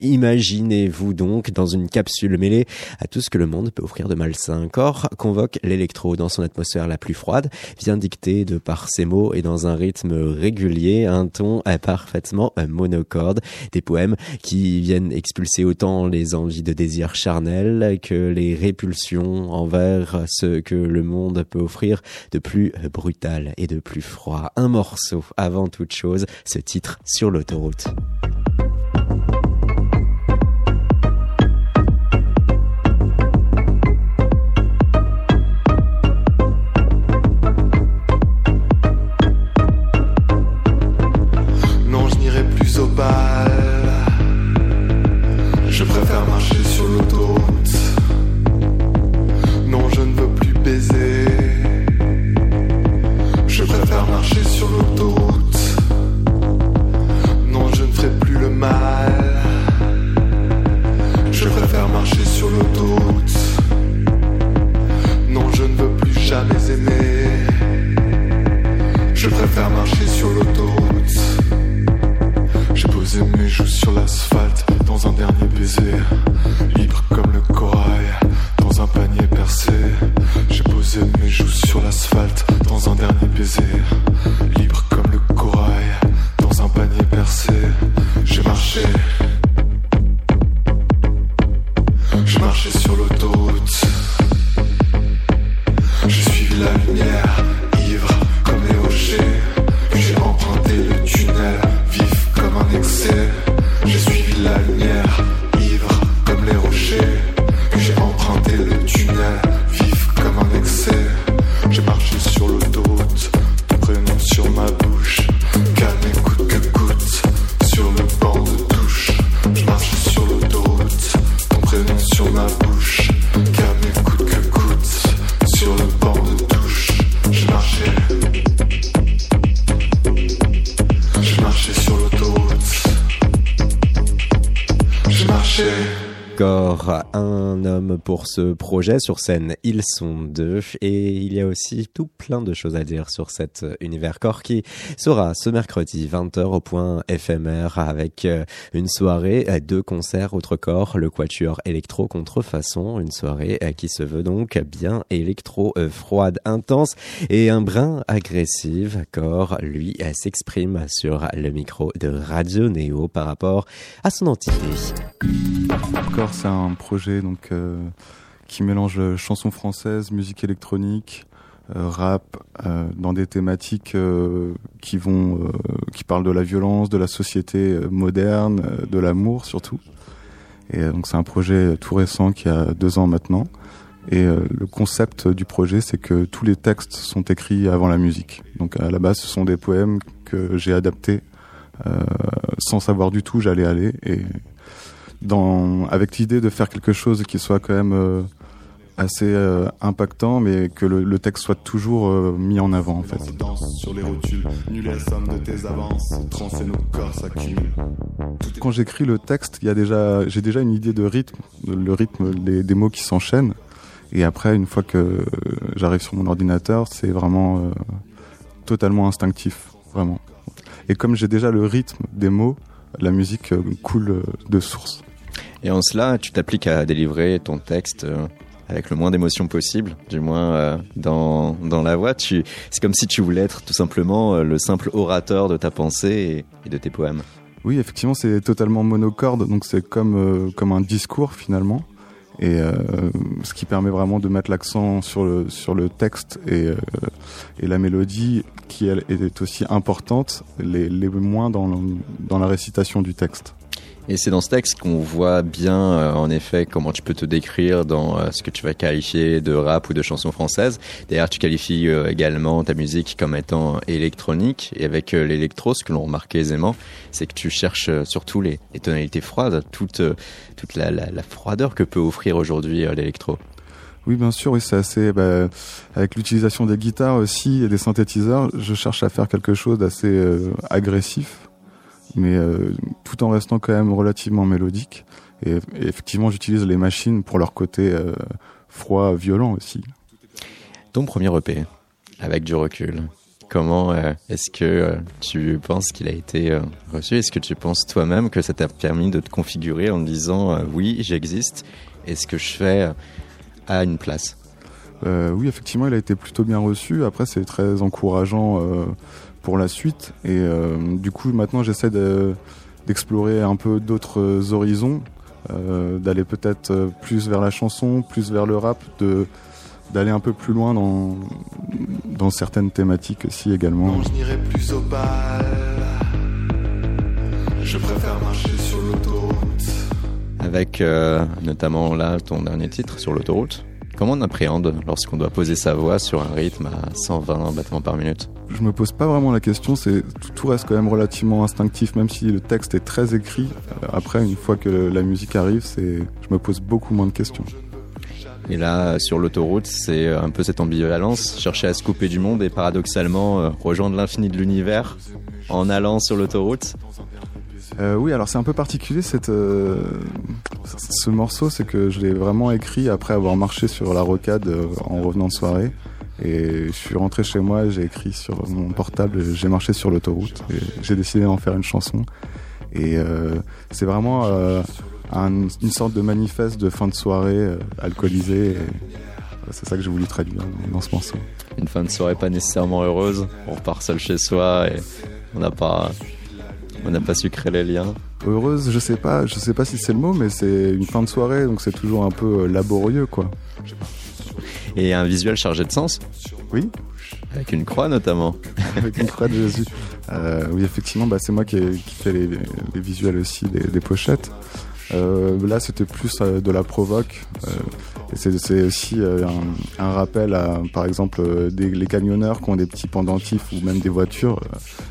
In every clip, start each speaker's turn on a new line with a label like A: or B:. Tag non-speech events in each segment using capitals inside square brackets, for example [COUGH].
A: Imaginez-vous donc dans une capsule mêlée à tout ce que le monde peut offrir de malsain. Corps convoque l'électro dans son atmosphère la plus froide, vient dicter de par ses mots et dans un rythme régulier un ton parfaitement monocorde, des poèmes qui viennent expulser autant les envies de désir charnel que les répulsions envers ce que le monde peut offrir de plus brutal et de plus froid. Un morceau avant toute chose, ce titre sur l'autoroute. Pour ce projet sur scène. Ils sont deux et il y a aussi tout plein de choses à dire sur cet univers corps qui sera ce mercredi 20h au point éphémère avec euh, une soirée, euh, deux concerts autre corps, le quatuor électro contrefaçon, une soirée euh, qui se veut donc bien électro froide, intense et un brin agressive. Corps, lui, s'exprime sur le micro de Radio Néo par rapport à son entité.
B: C'est un projet donc qui mélange euh, chansons françaises, musique électronique, euh, rap, euh, dans des thématiques qui vont, qui parlent de la violence, de la société moderne, de l'amour surtout. Et donc c'est un projet tout récent qui a deux ans maintenant. Et le concept du projet, c'est que tous les textes sont écrits avant la musique. Donc à la base, ce sont des poèmes que j'ai adaptés sans savoir du tout j'allais aller et dans avec l'idée de faire quelque chose qui soit quand même assez euh, impactant, mais que le, le, texte soit toujours euh, mis en avant en fait. Quand j'écris le texte, il y a déjà, j'ai déjà une idée de rythme, le rythme des, des mots qui s'enchaînent. Et après, une fois que j'arrive sur mon ordinateur, c'est vraiment euh, totalement instinctif, vraiment. Et comme j'ai déjà le rythme des mots, la musique coule de source.
A: Et en cela, tu t'appliques à délivrer ton texte avec le moins d'émotion possible, du moins euh, dans, dans la voix. C'est comme si tu voulais être tout simplement euh, le simple orateur de ta pensée et, de tes poèmes.
B: Oui, effectivement, c'est totalement monocorde, donc c'est comme, euh, comme un discours finalement. Et ce qui permet vraiment de mettre l'accent sur le, sur le texte et, et la mélodie qui est aussi importante, les, les moins dans, dans la récitation du texte.
A: Et c'est dans ce texte qu'on voit bien, euh, en effet, comment tu peux te décrire dans euh, ce que tu vas qualifier de rap ou de chanson française. D'ailleurs, tu qualifies euh, également ta musique comme étant électronique. Et avec l'électro, ce que l'on remarque aisément, c'est que tu cherches surtout les, tonalités froides, toute, toute la, la, la froideur que peut offrir aujourd'hui l'électro.
B: Oui, bien sûr, oui, c'est assez. Bah, avec l'utilisation des guitares aussi et des synthétiseurs, je cherche à faire quelque chose d'assez agressif mais euh, tout en restant quand même relativement mélodique. Et, effectivement, j'utilise les machines pour leur côté euh, froid, violent aussi.
A: Ton premier EP, avec du recul,
C: Comment est-ce que tu penses qu'il a été reçu? Est-ce que tu penses toi-même que ça t'a permis de te configurer en disant oui, j'existe et ce que je fais a une place
B: Oui, effectivement, il a été plutôt bien reçu. Après, c'est très encourageant pour la suite. Et du coup, maintenant, j'essaie d'explorer un peu d'autres horizons euh, d'aller peut-être euh, plus vers la chanson, plus vers le rap, de d'aller un peu plus loin dans, dans certaines thématiques aussi également.
A: Non, je n'irai plus au bal. Je préfère marcher sur l'autoroute.
C: Avec euh, notamment là ton dernier titre sur l'autoroute. Comment on appréhende lorsqu'on doit poser sa voix sur un rythme à 120 battements par minute?
B: Je me pose pas vraiment la question, c'est tout reste quand même relativement instinctif, même si le texte est très écrit. Après, une fois que la musique arrive, c'est, je me pose beaucoup moins de questions.
C: Et là, sur l'autoroute, c'est un peu cette ambivalence, chercher à se couper du monde et paradoxalement euh, rejoindre l'infini de l'univers en allant sur l'autoroute.
B: Euh, oui, alors c'est un peu particulier cette, euh, ce morceau, c'est que je l'ai vraiment écrit après avoir marché sur la rocade euh, en revenant de soirée. Et je suis rentré chez moi, j'ai écrit sur mon portable, j'ai marché sur l'autoroute j'ai décidé d'en faire une chanson. Et c'est vraiment une sorte de manifeste de fin de soirée alcoolisée. C'est ça que j'ai voulu traduire dans ce morceau.
C: Une fin de soirée pas nécessairement heureuse. On repart seul chez soi et on n'a pas on n'a pas su créer les liens.
B: Heureuse, je sais pas, je sais pas si c'est le mot, mais c'est une fin de soirée, donc c'est toujours un peu euh, laborieux, quoi.
C: Et un visuel chargé de sens
B: Oui.
C: Avec une croix notamment. [LAUGHS]
B: Avec une croix de Jésus. Euh, oui, effectivement, bah, c'est moi qui, ai, fait les, visuels aussi des pochettes. Euh, là, c'était plus euh, de la provoque. Euh, c'est aussi un, rappel à, par exemple, des, les camionneurs qui ont des petits pendentifs ou même des voitures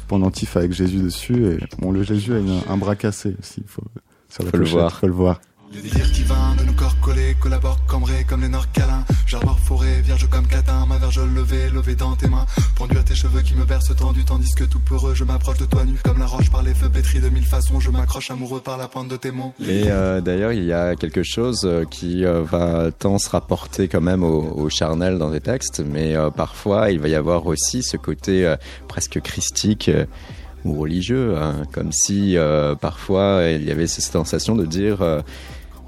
B: pendentifs avec Jésus dessus. Et bon, le Jésus a un bras cassé aussi. Il faut,
C: faut, le voir.
B: faut le voir.
A: Le délire divin de nos corps collés collabore cambrés comme les nord câlins. J'arbore forêt, vierge comme catin, ma verge levée, levée dans tes mains. Pendu à tes cheveux qui me bercent tendu, tandis que tout peureux, je m'approche de toi nu comme la roche par les feux pétris de mille façons. Je m'accroche amoureux par la pointe de tes mots.
C: Et euh, d'ailleurs, il y a quelque chose euh, qui euh, va tant se rapporter quand même au, au charnel dans des textes, mais parfois il va y avoir aussi ce côté presque christique ou religieux, hein, comme si parfois il y avait cette sensation de dire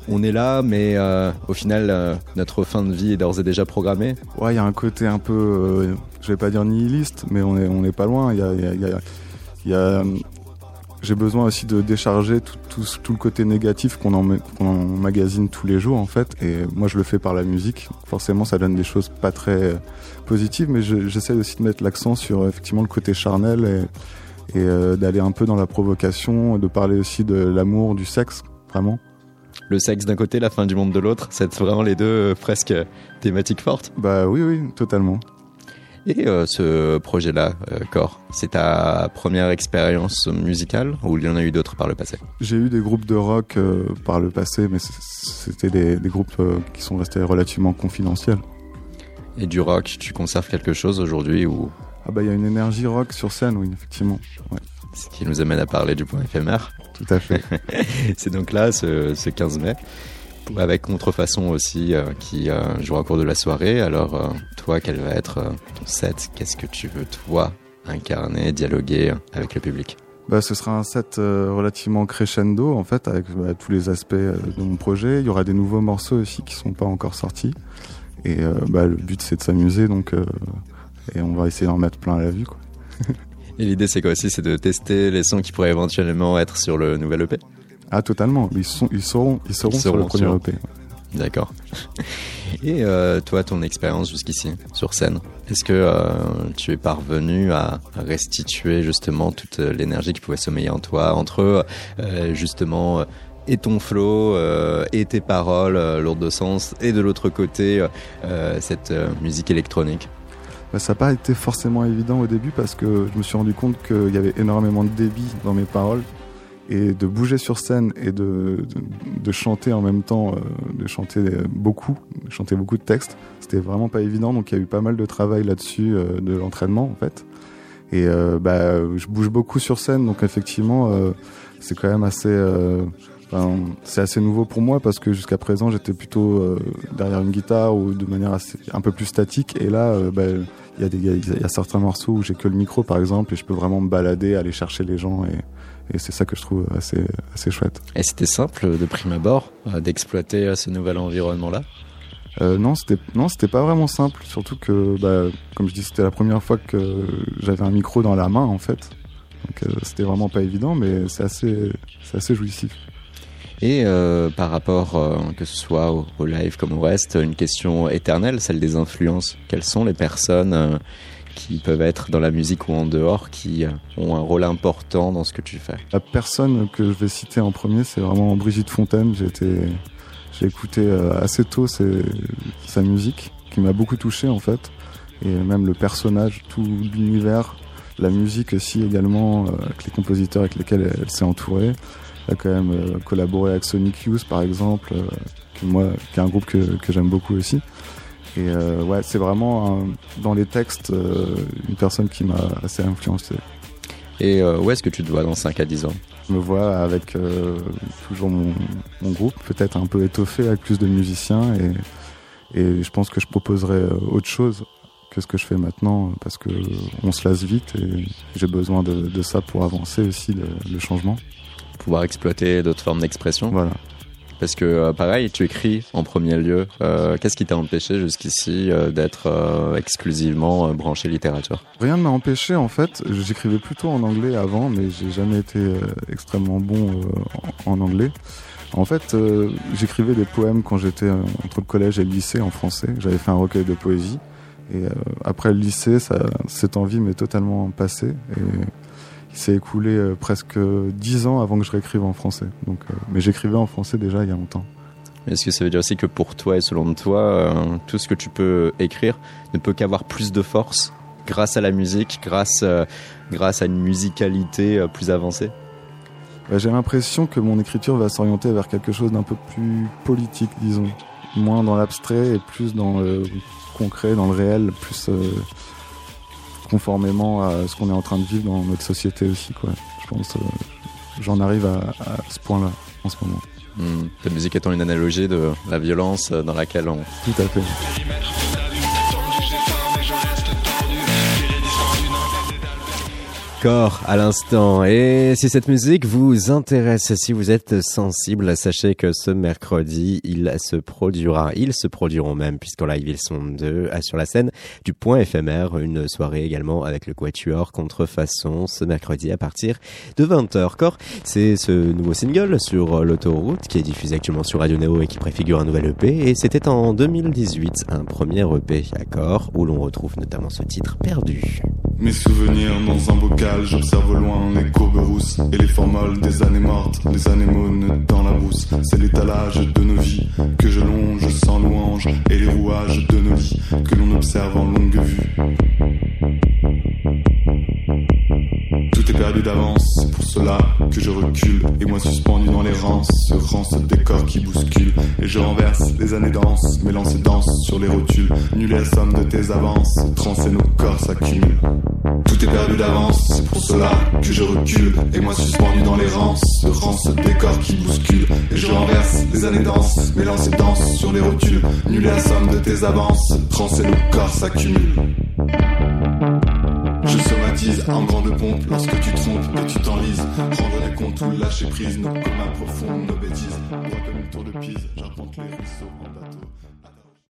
C: on est là, mais euh, au final, euh, notre fin de vie est d'ores et déjà programmée.
B: Ouais, il y a un côté un peu, euh, je vais pas dire nihiliste, mais on est, on pas loin. Il y a, j'ai besoin aussi de décharger tout, tout, le côté négatif qu'on en, magazine tous les jours, en fait. Et moi, je le fais par la musique. Forcément, ça donne des choses pas très positives, mais j'essaie aussi de mettre l'accent sur effectivement le côté charnel et d'aller un peu dans la provocation, de parler aussi de l'amour, du sexe, vraiment
C: le sexe d'un côté, la fin du monde de l'autre. C'est vraiment les deux euh, presque thématiques fortes.
B: Bah oui, oui, totalement.
C: Et euh, ce projet-là, euh, Core, c'est ta première expérience musicale ou il y en a eu d'autres par le passé?
B: J'ai eu des groupes de rock par le passé, mais c'était des, groupes qui sont restés relativement confidentiels.
C: Et du rock, tu conserves quelque chose aujourd'hui ou?
B: Ah bah il y a une énergie rock sur scène, oui, effectivement.
C: Ce qui nous amène à parler du point éphémère.
B: Tout à fait. [LAUGHS]
C: c'est donc là, ce, 15 mai, avec Contrefaçon aussi, euh, qui euh, jouera au cours de la soirée. Alors, euh, toi, quel va être ton set? Qu'est-ce que tu veux, toi, incarner, dialoguer avec le public?
B: Bah, ce sera un set relativement crescendo en fait avec bah, tous les aspects de mon projet. Il y aura des nouveaux morceaux aussi qui sont pas encore sortis. Et bah, le but c'est de s'amuser donc et on va essayer d'en mettre plein à la vue. Quoi. [LAUGHS]
C: Et l'idée, c'est quoi aussi C'est de tester les sons qui pourraient éventuellement être sur le nouvel EP
B: Ah, totalement. Ils, sont, ils, seront, ils seront, sur le premier EP.
C: D'accord. [LAUGHS] Et euh, toi, ton expérience jusqu'ici sur scène, est-ce que euh, tu es parvenu à restituer justement toute l'énergie qui pouvait sommeiller en toi entre euh, justement et ton flow et tes paroles lourdes de sens et de l'autre côté cette musique électronique?
B: Bah, ça n'a pas été forcément évident au début parce que je me suis rendu compte qu'il y avait énormément de débit dans mes paroles et de bouger sur scène et de, de, chanter en même temps, euh, de chanter beaucoup, de chanter beaucoup de textes, c'était vraiment pas évident. Donc il y a eu pas mal de travail là-dessus, euh, de l'entraînement en fait. Et euh, bah, je bouge beaucoup sur scène, donc effectivement, c'est quand même assez c'est assez nouveau pour moi parce que jusqu'à présent j'étais plutôt euh, derrière une guitare ou de manière un peu plus statique et là euh, bah, il y, a certains morceaux où j'ai que le micro par exemple et je peux vraiment me balader, aller chercher les gens et, c'est ça que je trouve assez, assez chouette.
C: Et c'était simple de prime abord euh, d'exploiter ce nouvel environnement là
B: non, c'était non, c'était pas vraiment simple. Surtout que, bah, comme je dis, c'était la première fois que j'avais un micro dans la main en fait. Donc c'était vraiment pas évident, mais c'est assez, c'est assez jouissif.
C: Et euh, par rapport, euh, que ce soit au, live comme au reste, une question éternelle, celle des influences. Quelles sont les personnes euh, qui peuvent être dans la musique ou en dehors qui ont un rôle important dans ce que tu fais?
B: La personne que je vais citer en premier, c'est vraiment Brigitte Fontaine. J'ai été, j'ai écouté assez tôt sa musique, qui m'a beaucoup touché en fait, et même le personnage, tout l'univers, la musique aussi également, avec les compositeurs avec lesquels elle s'est entourée a quand même euh, collaboré avec Sonic Youth par exemple, euh, qui, moi, qui est un groupe que, que j'aime beaucoup aussi. Et euh, ouais, c'est vraiment dans les textes une personne qui m'a assez influencé.
C: Et où est-ce que tu te vois dans 5 à 10 ans?
B: Je me vois avec toujours mon, mon groupe, peut-être un peu étoffé avec plus de musiciens et, et je pense que je proposerai autre chose que ce que je fais maintenant parce que on se lasse vite et j'ai besoin de, de, ça pour avancer aussi le, le changement
C: pouvoir exploiter d'autres formes d'expression.
B: Voilà.
C: Parce que euh, pareil, tu écris en premier lieu. Euh, qu'est-ce qui t'a empêché jusqu'ici euh, d'être exclusivement branché littérature?
B: Rien ne m'a empêché en fait. J'écrivais plutôt en anglais avant, mais j'ai jamais été extrêmement bon en, anglais. En fait, j'écrivais des poèmes quand j'étais entre le collège et le lycée en français. J'avais fait un recueil de poésie. Et après le lycée, ça, cette envie m'est totalement passée. Et il s'est écoulé euh, presque dix ans avant que je réécrive en français. Donc, euh, mais j'écrivais en français déjà il y a longtemps.
C: Est-ce que ça veut dire aussi que pour toi et selon toi, euh, tout ce que tu peux écrire ne peut qu'avoir plus de force grâce à la musique, grâce, grâce à une musicalité plus avancée?
B: Bah, J'ai l'impression que mon écriture va s'orienter vers quelque chose d'un peu plus politique, disons. Moins dans l'abstrait et plus dans le concret, dans le réel, plus conformément à ce qu'on est en train de vivre dans notre société aussi. Quoi. Je pense euh, j'en arrive à, ce point-là en ce moment.
C: Hmm. Ta musique étant une analogie de la violence dans laquelle on...
B: Tout à fait.
C: Corps à l'instant. Et si cette musique vous intéresse, si vous êtes sensible, sachez que ce mercredi, il se produira, ils se produiront même, puisqu'en live ils sont deux sur la scène du Point éphémère, une soirée également avec le Quatuor Contrefaçon ce mercredi à partir de 20h. Corps, c'est ce nouveau single sur l'autoroute qui est diffusé actuellement sur Radio Neo et qui préfigure un nouvel EP. Et c'était en 2018, un premier EP à Corps, où l'on retrouve notamment ce titre perdu.
A: J'observe au loin les courbes rousses et les formoles des années mortes, les anémones dans la brousse. C'est l'étalage de nos vies que je longe sans louange et les rouages de nos lits que l'on observe en longue vue. Perdu d'avance, pour cela que je recule et moi suspendu dans les rangs, ce rang, ce décor qui bouscule et je renverse les années danses, mes lancers dansent sur les rotules, nul est la somme de tes avances, et nos corps s'accumulent. Tout est perdu d'avance, c'est pour cela que je recule. Et moi suspendu dans les rangs, ce rang, ce décor qui bouscule. Et je renverse les années danses, mes lancers dansent sur les rotules. Nul est la somme de tes avances, trans et nos corps s'accumulent. Je somatise en grande pompe lorsque tu trompes et tu t'enlises. Rendre des comptes ou lâcher prise, nos communs profonds, nos bêtises. Droit comme une tour de Pise, j'arpente les ruisseaux en bateau.